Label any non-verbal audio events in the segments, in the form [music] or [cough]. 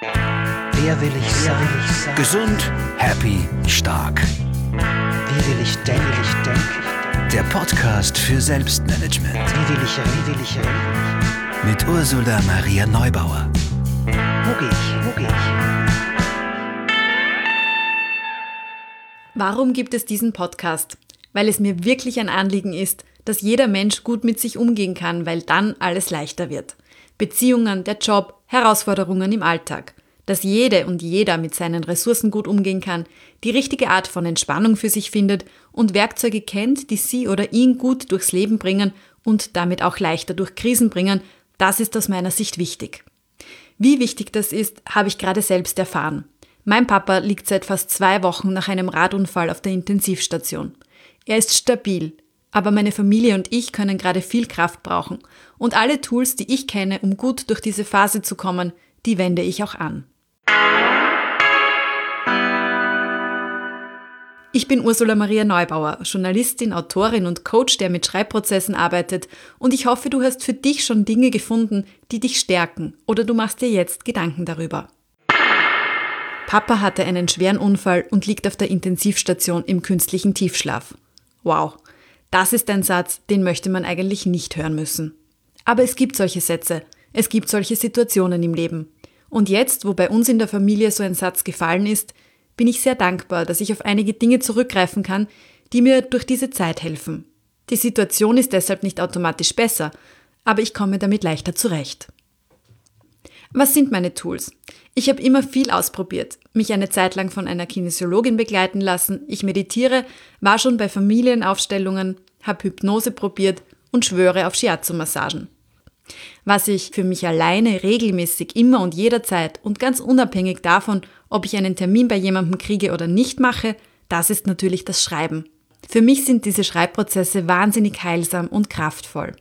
Wer will ich sein? Gesund, happy, stark. Wie will ich denken? Wie will ich denken? Der Podcast für Selbstmanagement Wie will ich reden? Wie will ich reden? mit Ursula Maria Neubauer. Wo gehe ich? Wo gehe ich? Warum gibt es diesen Podcast? Weil es mir wirklich ein Anliegen ist, dass jeder Mensch gut mit sich umgehen kann, weil dann alles leichter wird. Beziehungen, der Job, Herausforderungen im Alltag. Dass jede und jeder mit seinen Ressourcen gut umgehen kann, die richtige Art von Entspannung für sich findet und Werkzeuge kennt, die sie oder ihn gut durchs Leben bringen und damit auch leichter durch Krisen bringen, das ist aus meiner Sicht wichtig. Wie wichtig das ist, habe ich gerade selbst erfahren. Mein Papa liegt seit fast zwei Wochen nach einem Radunfall auf der Intensivstation. Er ist stabil, aber meine Familie und ich können gerade viel Kraft brauchen. Und alle Tools, die ich kenne, um gut durch diese Phase zu kommen, die wende ich auch an. Ich bin Ursula Maria Neubauer, Journalistin, Autorin und Coach, der mit Schreibprozessen arbeitet und ich hoffe, du hast für dich schon Dinge gefunden, die dich stärken oder du machst dir jetzt Gedanken darüber. Papa hatte einen schweren Unfall und liegt auf der Intensivstation im künstlichen Tiefschlaf. Wow, das ist ein Satz, den möchte man eigentlich nicht hören müssen. Aber es gibt solche Sätze, es gibt solche Situationen im Leben. Und jetzt, wo bei uns in der Familie so ein Satz gefallen ist, bin ich sehr dankbar, dass ich auf einige Dinge zurückgreifen kann, die mir durch diese Zeit helfen. Die Situation ist deshalb nicht automatisch besser, aber ich komme damit leichter zurecht. Was sind meine Tools? Ich habe immer viel ausprobiert, mich eine Zeit lang von einer Kinesiologin begleiten lassen, ich meditiere, war schon bei Familienaufstellungen, habe Hypnose probiert und schwöre auf Shiatsu-Massagen. Was ich für mich alleine regelmäßig immer und jederzeit und ganz unabhängig davon, ob ich einen Termin bei jemandem kriege oder nicht mache, das ist natürlich das Schreiben. Für mich sind diese Schreibprozesse wahnsinnig heilsam und kraftvoll.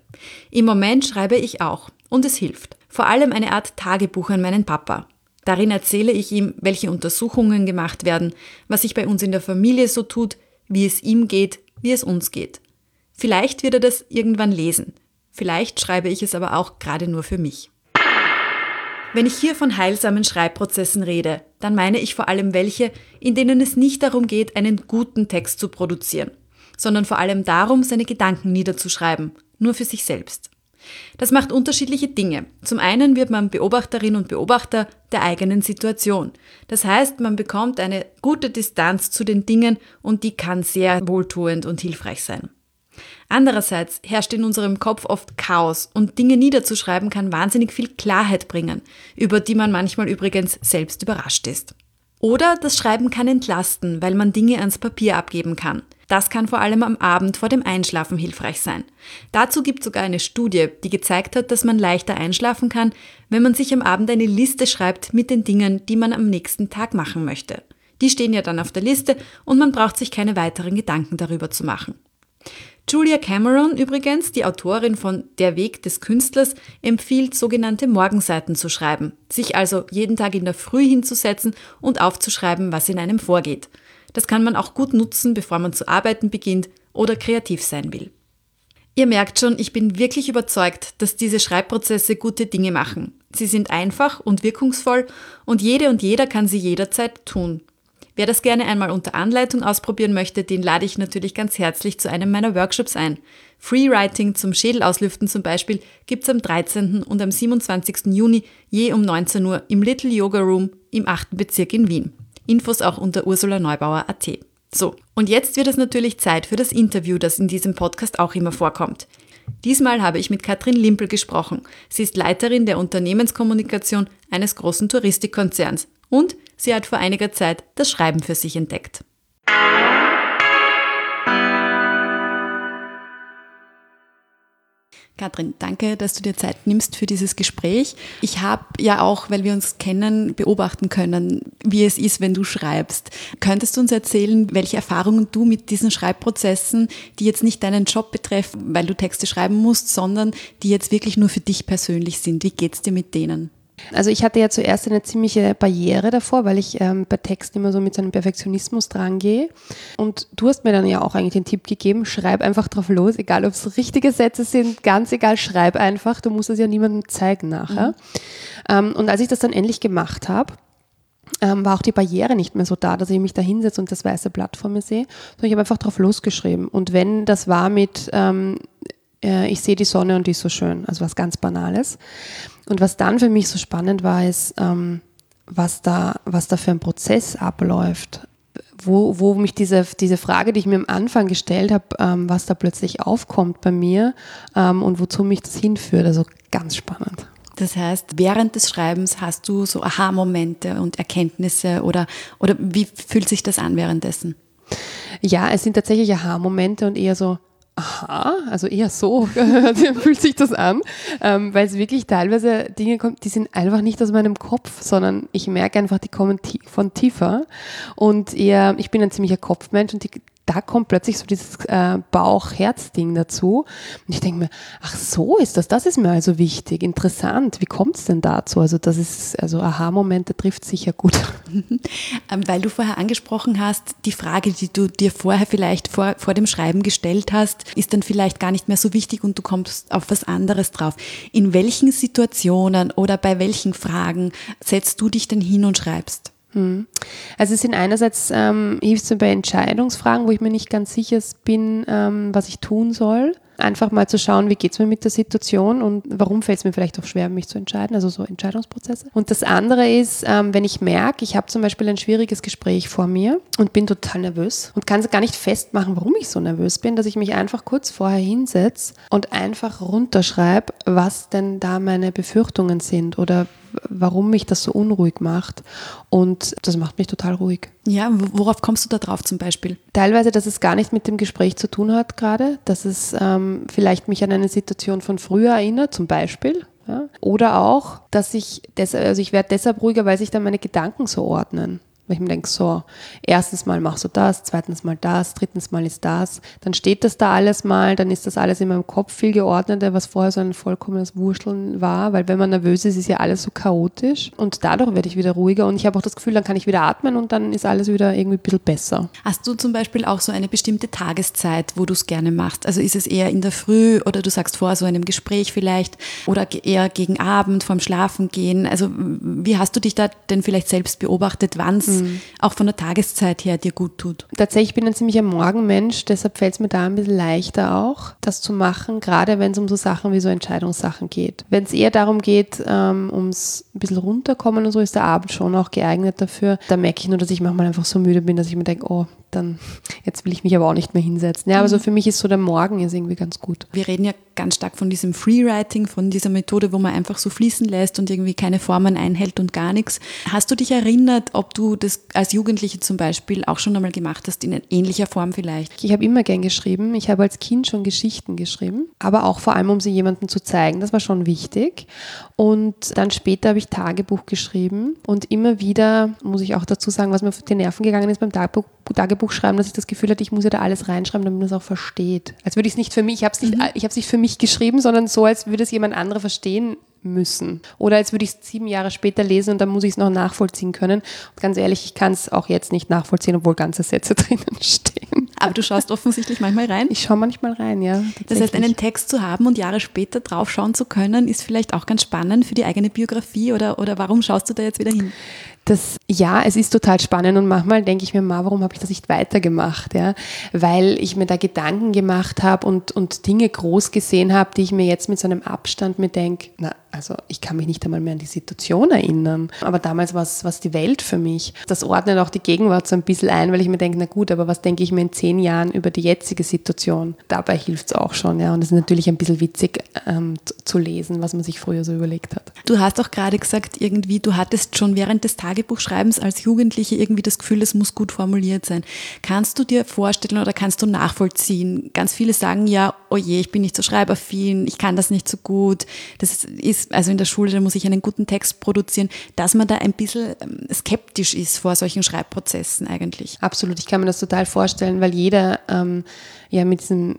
Im Moment schreibe ich auch und es hilft. Vor allem eine Art Tagebuch an meinen Papa. Darin erzähle ich ihm, welche Untersuchungen gemacht werden, was sich bei uns in der Familie so tut, wie es ihm geht, wie es uns geht. Vielleicht wird er das irgendwann lesen. Vielleicht schreibe ich es aber auch gerade nur für mich. Wenn ich hier von heilsamen Schreibprozessen rede, dann meine ich vor allem welche, in denen es nicht darum geht, einen guten Text zu produzieren, sondern vor allem darum, seine Gedanken niederzuschreiben, nur für sich selbst. Das macht unterschiedliche Dinge. Zum einen wird man Beobachterin und Beobachter der eigenen Situation. Das heißt, man bekommt eine gute Distanz zu den Dingen und die kann sehr wohltuend und hilfreich sein. Andererseits herrscht in unserem Kopf oft Chaos und Dinge niederzuschreiben kann wahnsinnig viel Klarheit bringen, über die man manchmal übrigens selbst überrascht ist. Oder das Schreiben kann entlasten, weil man Dinge ans Papier abgeben kann. Das kann vor allem am Abend vor dem Einschlafen hilfreich sein. Dazu gibt es sogar eine Studie, die gezeigt hat, dass man leichter einschlafen kann, wenn man sich am Abend eine Liste schreibt mit den Dingen, die man am nächsten Tag machen möchte. Die stehen ja dann auf der Liste und man braucht sich keine weiteren Gedanken darüber zu machen. Julia Cameron übrigens, die Autorin von Der Weg des Künstlers, empfiehlt sogenannte Morgenseiten zu schreiben, sich also jeden Tag in der Früh hinzusetzen und aufzuschreiben, was in einem vorgeht. Das kann man auch gut nutzen, bevor man zu arbeiten beginnt oder kreativ sein will. Ihr merkt schon, ich bin wirklich überzeugt, dass diese Schreibprozesse gute Dinge machen. Sie sind einfach und wirkungsvoll und jede und jeder kann sie jederzeit tun. Wer das gerne einmal unter Anleitung ausprobieren möchte, den lade ich natürlich ganz herzlich zu einem meiner Workshops ein. Freewriting zum Schädelauslüften zum Beispiel gibt's am 13. und am 27. Juni je um 19 Uhr im Little Yoga Room im 8. Bezirk in Wien. Infos auch unter ursulaneubauer.at. So, und jetzt wird es natürlich Zeit für das Interview, das in diesem Podcast auch immer vorkommt. Diesmal habe ich mit Katrin Limpel gesprochen. Sie ist Leiterin der Unternehmenskommunikation eines großen Touristikkonzerns und sie hat vor einiger Zeit das Schreiben für sich entdeckt. Katrin, danke, dass du dir Zeit nimmst für dieses Gespräch. Ich habe ja auch, weil wir uns kennen, beobachten können, wie es ist, wenn du schreibst. Könntest du uns erzählen, welche Erfahrungen du mit diesen Schreibprozessen, die jetzt nicht deinen Job betreffen, weil du Texte schreiben musst, sondern die jetzt wirklich nur für dich persönlich sind? Wie geht's dir mit denen? Also ich hatte ja zuerst eine ziemliche Barriere davor, weil ich ähm, bei Texten immer so mit so einem Perfektionismus drangehe. Und du hast mir dann ja auch eigentlich den Tipp gegeben, schreib einfach drauf los, egal ob es richtige Sätze sind, ganz egal, schreib einfach. Du musst es ja niemandem zeigen nachher. Mhm. Ähm, und als ich das dann endlich gemacht habe, ähm, war auch die Barriere nicht mehr so da, dass ich mich da hinsetze und das weiße Blatt vor mir sehe, sondern ich habe einfach drauf losgeschrieben. Und wenn das war mit, ähm, äh, ich sehe die Sonne und die ist so schön, also was ganz Banales. Und was dann für mich so spannend war, ist, ähm, was, da, was da für ein Prozess abläuft. Wo, wo mich diese, diese Frage, die ich mir am Anfang gestellt habe, ähm, was da plötzlich aufkommt bei mir ähm, und wozu mich das hinführt. Also ganz spannend. Das heißt, während des Schreibens hast du so Aha-Momente und Erkenntnisse oder, oder wie fühlt sich das an währenddessen? Ja, es sind tatsächlich Aha-Momente und eher so, aha, also eher so [laughs] fühlt sich das an, ähm, weil es wirklich teilweise Dinge kommt, die sind einfach nicht aus meinem Kopf, sondern ich merke einfach, die kommen von tiefer. Und eher, ich bin ein ziemlicher Kopfmensch und die, da kommt plötzlich so dieses äh, Bauch-Herz-Ding dazu. Und ich denke mir, ach so ist das, das ist mir also wichtig, interessant. Wie kommt es denn dazu? Also das ist, also Aha-Momente trifft sicher gut. [laughs] Ähm, weil du vorher angesprochen hast, die Frage, die du dir vorher vielleicht vor, vor dem Schreiben gestellt hast, ist dann vielleicht gar nicht mehr so wichtig und du kommst auf was anderes drauf. In welchen Situationen oder bei welchen Fragen setzt du dich denn hin und schreibst? Hm. Also es sind einerseits ähm, hilft es bei Entscheidungsfragen, wo ich mir nicht ganz sicher bin, ähm, was ich tun soll. Einfach mal zu schauen, wie geht es mir mit der Situation und warum fällt es mir vielleicht auch schwer, mich zu entscheiden, also so Entscheidungsprozesse. Und das andere ist, ähm, wenn ich merke, ich habe zum Beispiel ein schwieriges Gespräch vor mir und bin total nervös und kann gar nicht festmachen, warum ich so nervös bin, dass ich mich einfach kurz vorher hinsetze und einfach runterschreibe, was denn da meine Befürchtungen sind oder warum mich das so unruhig macht. Und das macht mich total ruhig. Ja, worauf kommst du da drauf zum Beispiel? Teilweise, dass es gar nicht mit dem Gespräch zu tun hat gerade, dass es ähm, vielleicht mich an eine Situation von früher erinnert, zum Beispiel. Ja? Oder auch, dass ich, deshalb, also ich werde deshalb ruhiger, weil sich dann meine Gedanken so ordnen. Weil ich mir denke, so, erstens mal machst du das, zweitens mal das, drittens mal ist das. Dann steht das da alles mal, dann ist das alles in meinem Kopf viel geordneter, was vorher so ein vollkommenes Wurschteln war. Weil wenn man nervös ist, ist ja alles so chaotisch. Und dadurch werde ich wieder ruhiger und ich habe auch das Gefühl, dann kann ich wieder atmen und dann ist alles wieder irgendwie ein bisschen besser. Hast du zum Beispiel auch so eine bestimmte Tageszeit, wo du es gerne machst? Also ist es eher in der Früh oder du sagst vor so einem Gespräch vielleicht oder eher gegen Abend, vorm Schlafen gehen? Also wie hast du dich da denn vielleicht selbst beobachtet, wann es mhm. auch von der Tageszeit her dir gut tut. Tatsächlich bin ich ein ziemlicher Morgenmensch, deshalb fällt es mir da ein bisschen leichter auch, das zu machen, gerade wenn es um so Sachen wie so Entscheidungssachen geht. Wenn es eher darum geht, ähm, ums ein bisschen runterkommen und so, ist der Abend schon auch geeignet dafür. Da merke ich nur, dass ich manchmal einfach so müde bin, dass ich mir denke, oh, dann jetzt will ich mich aber auch nicht mehr hinsetzen. Ja, aber so mhm. für mich ist so der Morgen ist irgendwie ganz gut. Wir reden ja ganz stark von diesem Freewriting, von dieser Methode, wo man einfach so fließen lässt und irgendwie keine Formen einhält und gar nichts. Hast du dich erinnert, ob du das als Jugendliche zum Beispiel auch schon einmal gemacht hast, in ähnlicher Form vielleicht? Ich habe immer gern geschrieben. Ich habe als Kind schon Geschichten geschrieben, aber auch vor allem, um sie jemandem zu zeigen. Das war schon wichtig. Und dann später habe ich Tagebuch geschrieben und immer wieder, muss ich auch dazu sagen, was mir auf die Nerven gegangen ist beim Tagebuch, Tagebuch schreiben, dass ich das Gefühl hatte, ich muss ja da alles reinschreiben, damit man es auch versteht. Als würde ich es nicht für mich, ich habe es nicht, mhm. nicht für mich geschrieben, sondern so, als würde es jemand anderer verstehen müssen. Oder als würde ich es sieben Jahre später lesen und dann muss ich es noch nachvollziehen können. Und ganz ehrlich, ich kann es auch jetzt nicht nachvollziehen, obwohl ganze Sätze [laughs] drinnen stehen. Aber du schaust offensichtlich manchmal rein? Ich schaue manchmal rein, ja. Das heißt, einen Text zu haben und Jahre später drauf schauen zu können, ist vielleicht auch ganz spannend für die eigene Biografie oder, oder warum schaust du da jetzt wieder hin? das, ja, es ist total spannend und manchmal denke ich mir mal, warum habe ich das nicht weitergemacht? Ja? Weil ich mir da Gedanken gemacht habe und, und Dinge groß gesehen habe, die ich mir jetzt mit so einem Abstand mir denke, na, also ich kann mich nicht einmal mehr an die Situation erinnern. Aber damals war es die Welt für mich. Das ordnet auch die Gegenwart so ein bisschen ein, weil ich mir denke, na gut, aber was denke ich mir in zehn Jahren über die jetzige Situation? Dabei hilft es auch schon, ja. Und es ist natürlich ein bisschen witzig ähm, zu lesen, was man sich früher so überlegt hat. Du hast auch gerade gesagt, irgendwie, du hattest schon während des Tagebuchschreibens als Jugendliche irgendwie das Gefühl, es muss gut formuliert sein. Kannst du dir vorstellen oder kannst du nachvollziehen? Ganz viele sagen ja, oh je, ich bin nicht so schreibaffin, ich kann das nicht so gut. Das ist also in der Schule, da muss ich einen guten Text produzieren, dass man da ein bisschen ähm, skeptisch ist vor solchen Schreibprozessen eigentlich. Absolut, ich kann mir das total vorstellen, weil jeder ähm, ja mit diesem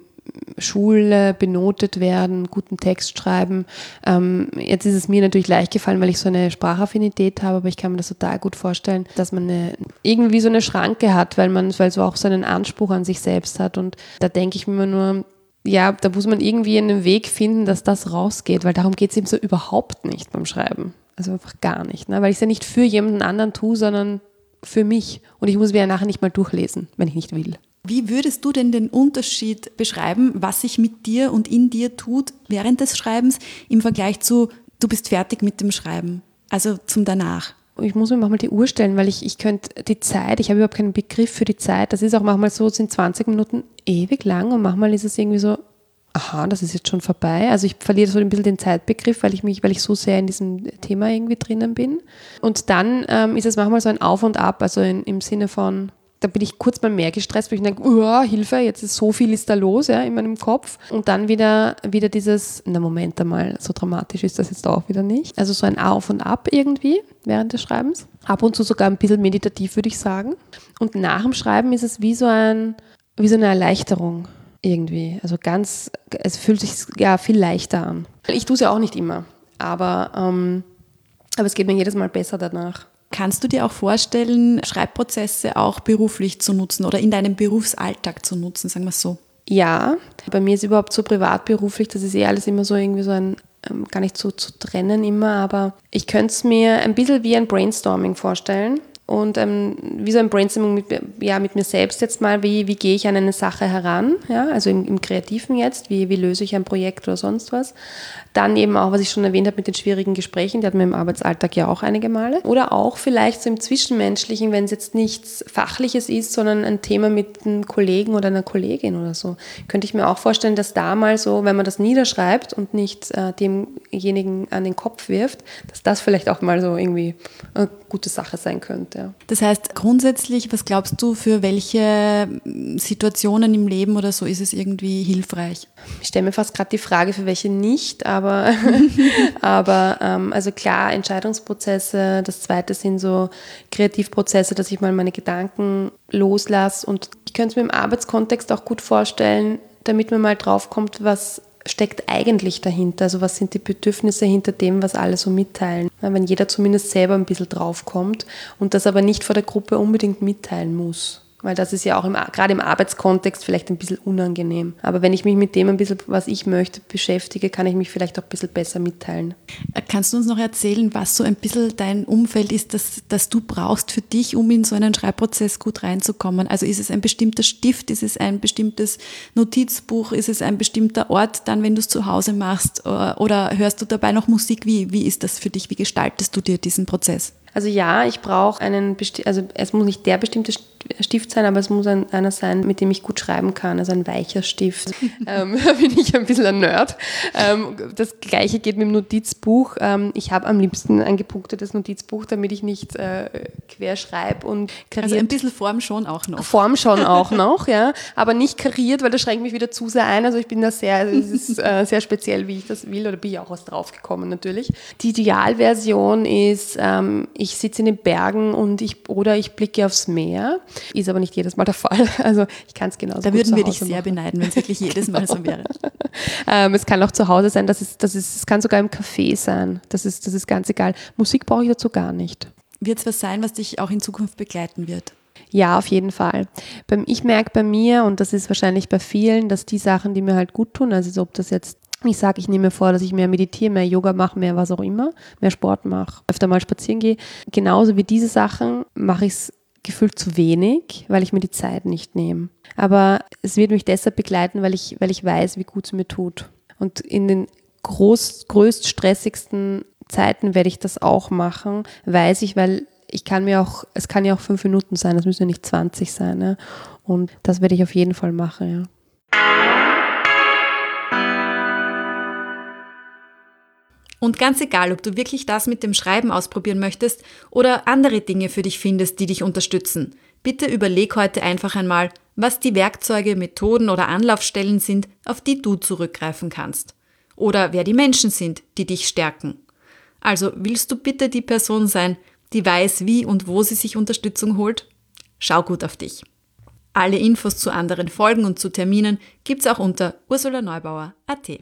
Schule benotet werden, guten Text schreiben. Ähm, jetzt ist es mir natürlich leicht gefallen, weil ich so eine Sprachaffinität habe, aber ich kann mir das total gut vorstellen, dass man eine, irgendwie so eine Schranke hat, weil man weil so auch so einen Anspruch an sich selbst hat. Und da denke ich mir nur, ja, da muss man irgendwie einen Weg finden, dass das rausgeht, weil darum geht es eben so überhaupt nicht beim Schreiben. Also einfach gar nicht, ne? weil ich es ja nicht für jemanden anderen tue, sondern für mich. Und ich muss mir ja nachher nicht mal durchlesen, wenn ich nicht will. Wie würdest du denn den Unterschied beschreiben, was sich mit dir und in dir tut während des Schreibens im Vergleich zu, du bist fertig mit dem Schreiben, also zum danach? Ich muss mir manchmal die Uhr stellen, weil ich, ich könnte die Zeit, ich habe überhaupt keinen Begriff für die Zeit. Das ist auch manchmal so, sind 20 Minuten ewig lang und manchmal ist es irgendwie so, aha, das ist jetzt schon vorbei. Also ich verliere so ein bisschen den Zeitbegriff, weil ich mich, weil ich so sehr in diesem Thema irgendwie drinnen bin. Und dann ähm, ist es manchmal so ein Auf und Ab, also in, im Sinne von, da bin ich kurz mal mehr gestresst, weil ich denke, oh, Hilfe, jetzt ist so viel ist da los ja, in meinem Kopf. Und dann wieder, wieder dieses, na Moment einmal, so dramatisch ist das jetzt auch wieder nicht. Also so ein Auf und Ab irgendwie während des Schreibens. Ab und zu sogar ein bisschen meditativ, würde ich sagen. Und nach dem Schreiben ist es wie so ein, wie so eine Erleichterung irgendwie. Also ganz, es fühlt sich ja viel leichter an. Ich tue es ja auch nicht immer, aber, ähm, aber es geht mir jedes Mal besser danach. Kannst du dir auch vorstellen, Schreibprozesse auch beruflich zu nutzen oder in deinem Berufsalltag zu nutzen, sagen wir es so? Ja, bei mir ist überhaupt so privat-beruflich, das ist eh alles immer so irgendwie so ein, ähm, gar nicht so zu trennen immer, aber ich könnte es mir ein bisschen wie ein Brainstorming vorstellen und ähm, wie so ein Brainstorming mit, ja, mit mir selbst jetzt mal, wie, wie gehe ich an eine Sache heran, ja, also im, im Kreativen jetzt, wie, wie löse ich ein Projekt oder sonst was. Dann eben auch, was ich schon erwähnt habe mit den schwierigen Gesprächen, die hatten wir im Arbeitsalltag ja auch einige Male. Oder auch vielleicht so im Zwischenmenschlichen, wenn es jetzt nichts Fachliches ist, sondern ein Thema mit einem Kollegen oder einer Kollegin oder so. Könnte ich mir auch vorstellen, dass da mal so, wenn man das niederschreibt und nicht äh, demjenigen an den Kopf wirft, dass das vielleicht auch mal so irgendwie eine gute Sache sein könnte ja. Das heißt, grundsätzlich, was glaubst du, für welche Situationen im Leben oder so ist es irgendwie hilfreich? Ich stelle mir fast gerade die Frage, für welche nicht, aber, [laughs] aber ähm, also klar, Entscheidungsprozesse. Das zweite sind so Kreativprozesse, dass ich mal meine Gedanken loslasse. Und ich könnte es mir im Arbeitskontext auch gut vorstellen, damit man mal drauf kommt, was steckt eigentlich dahinter? Also was sind die Bedürfnisse hinter dem, was alle so mitteilen? Wenn jeder zumindest selber ein bisschen draufkommt und das aber nicht vor der Gruppe unbedingt mitteilen muss weil das ist ja auch im, gerade im Arbeitskontext vielleicht ein bisschen unangenehm. Aber wenn ich mich mit dem ein bisschen, was ich möchte, beschäftige, kann ich mich vielleicht auch ein bisschen besser mitteilen. Kannst du uns noch erzählen, was so ein bisschen dein Umfeld ist, das, das du brauchst für dich, um in so einen Schreibprozess gut reinzukommen? Also ist es ein bestimmter Stift, ist es ein bestimmtes Notizbuch, ist es ein bestimmter Ort dann, wenn du es zu Hause machst oder hörst du dabei noch Musik? Wie, wie ist das für dich? Wie gestaltest du dir diesen Prozess? Also ja, ich brauche einen, also es muss nicht der bestimmte Stift sein, aber es muss ein, einer sein, mit dem ich gut schreiben kann, also ein weicher Stift. [laughs] ähm, [laughs] da bin ich ein bisschen ein Nerd. Ähm, das gleiche geht mit dem Notizbuch. Ähm, ich habe am liebsten ein gepunktetes Notizbuch, damit ich nicht äh, quer schreibe und kariert. Also ein bisschen Form schon auch noch. Form schon auch noch, ja, aber nicht kariert, weil das schränkt mich wieder zu sehr ein. Also ich bin da sehr, also es ist [laughs] äh, sehr speziell, wie ich das will, oder bin ich auch was draufgekommen natürlich. Die Idealversion ist, ähm, ich ich sitze in den Bergen und ich, oder ich blicke aufs Meer. Ist aber nicht jedes Mal der Fall. [laughs] Also ich kann es genauso Da würden wir dich sehr machen. beneiden, wenn es wirklich jedes Mal so wäre. [laughs] ähm, es kann auch zu Hause sein, das ist, das ist, es kann sogar im Café sein. Das ist, das ist ganz egal. Musik brauche ich dazu gar nicht. Wird es was sein, was dich auch in Zukunft begleiten wird? Ja, auf jeden Fall. Ich merke bei mir, und das ist wahrscheinlich bei vielen, dass die Sachen, die mir halt gut tun, also ob das jetzt ich sage, ich nehme mir vor, dass ich mehr meditiere, mehr Yoga mache, mehr was auch immer, mehr Sport mache, öfter mal spazieren gehe. Genauso wie diese Sachen mache ich es gefühlt zu wenig, weil ich mir die Zeit nicht nehme. Aber es wird mich deshalb begleiten, weil ich, weil ich weiß, wie gut es mir tut. Und in den groß, größt stressigsten Zeiten werde ich das auch machen, weiß ich, weil ich kann mir auch, es kann ja auch fünf Minuten sein, das müssen ja nicht 20 sein. Ja? Und das werde ich auf jeden Fall machen, ja. Und ganz egal, ob du wirklich das mit dem Schreiben ausprobieren möchtest oder andere Dinge für dich findest, die dich unterstützen, bitte überleg heute einfach einmal, was die Werkzeuge, Methoden oder Anlaufstellen sind, auf die du zurückgreifen kannst. Oder wer die Menschen sind, die dich stärken. Also willst du bitte die Person sein, die weiß, wie und wo sie sich Unterstützung holt? Schau gut auf dich. Alle Infos zu anderen Folgen und zu Terminen gibt's auch unter ursulaneubauer.at.